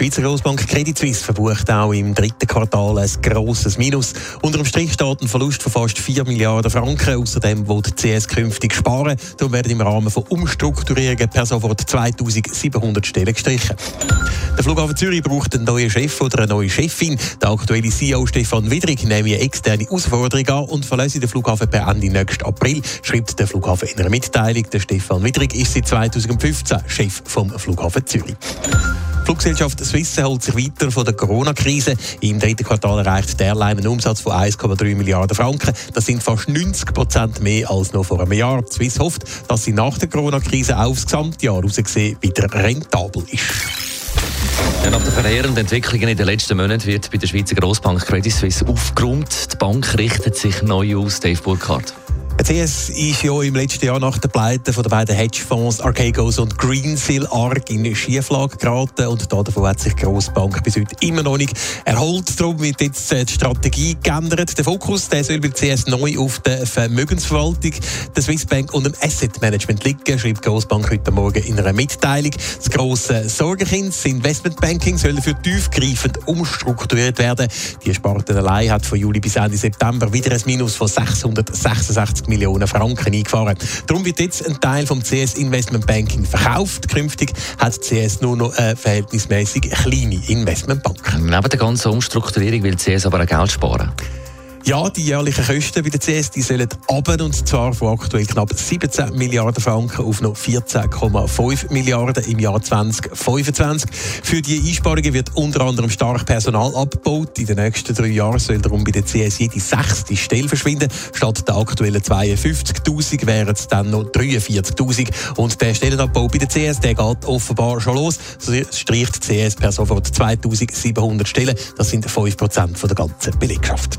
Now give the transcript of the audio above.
Die Schweizer Grossbank Credit Suisse verbucht auch im dritten Quartal ein grosses Minus. Unter dem Strich steht ein Verlust von fast 4 Milliarden Franken. Außerdem will die CS künftig sparen. Darum werden im Rahmen von Umstrukturierungen per sofort 2700 Stellen gestrichen. Der Flughafen Zürich braucht einen neuen Chef oder eine neue Chefin. Der aktuelle CEO Stefan Widrig nimmt eine externe Herausforderung an und verlässt den Flughafen per Ende nächsten April, schreibt der Flughafen in einer Mitteilung. Der Stefan Widrig ist seit 2015 Chef vom Flughafen Zürich. Die Fluggesellschaft Swiss hält sich weiter von der Corona-Krise. Im dritten Quartal erreicht der Airline einen Umsatz von 1,3 Milliarden Franken. Das sind fast 90 Prozent mehr als noch vor einem Jahr. Die Swiss hofft, dass sie nach der Corona-Krise aufs Gesamtjahr herausgesehen wieder rentabel ist. Nach den verheerenden Entwicklungen in den letzten Monaten wird bei der Schweizer Grossbank Credit Suisse aufgeräumt. Die Bank richtet sich neu aus, Dave Burkhardt. CS ist ja im letzten Jahr nach der Pleite von den beiden Hedgefonds Archegos und Greensill arg in Schieflage geraten und davon hat sich die Grossbank bis heute immer noch nicht erholt. Darum wird jetzt äh, die Strategie geändert. Der Fokus der soll beim CS neu auf der Vermögensverwaltung, der Swissbank und dem Asset Management liegen, schreibt die Grossbank heute Morgen in einer Mitteilung. Das grosse Sorgenkind, das Investmentbanking, soll für tiefgreifend umstrukturiert werden. Die Sparte allein hat von Juli bis Ende September wieder ein Minus von 666 Millionen Franken eingefahren. Darum wird jetzt ein Teil vom CS Investment Banking verkauft. Künftig hat CS nur noch eine verhältnismäßig kleine Investmentbank. Neben der ganzen Umstrukturierung will CS aber auch Geld sparen. Ja, die jährlichen Kosten bei der CS die sollen runter, und zwar von aktuell knapp 17 Milliarden Franken auf noch 14,5 Milliarden im Jahr 2025. Für die Einsparungen wird unter anderem stark Personal abgebaut. In den nächsten drei Jahren soll darum bei der CS jede sechste Stelle verschwinden. Statt der aktuellen 52'000 wären es dann noch 43'000. Und der Stellenabbau bei der CS der geht offenbar schon los. So streicht die CS per sofort 2700 Stellen. Das sind 5% der ganzen Belegschaft.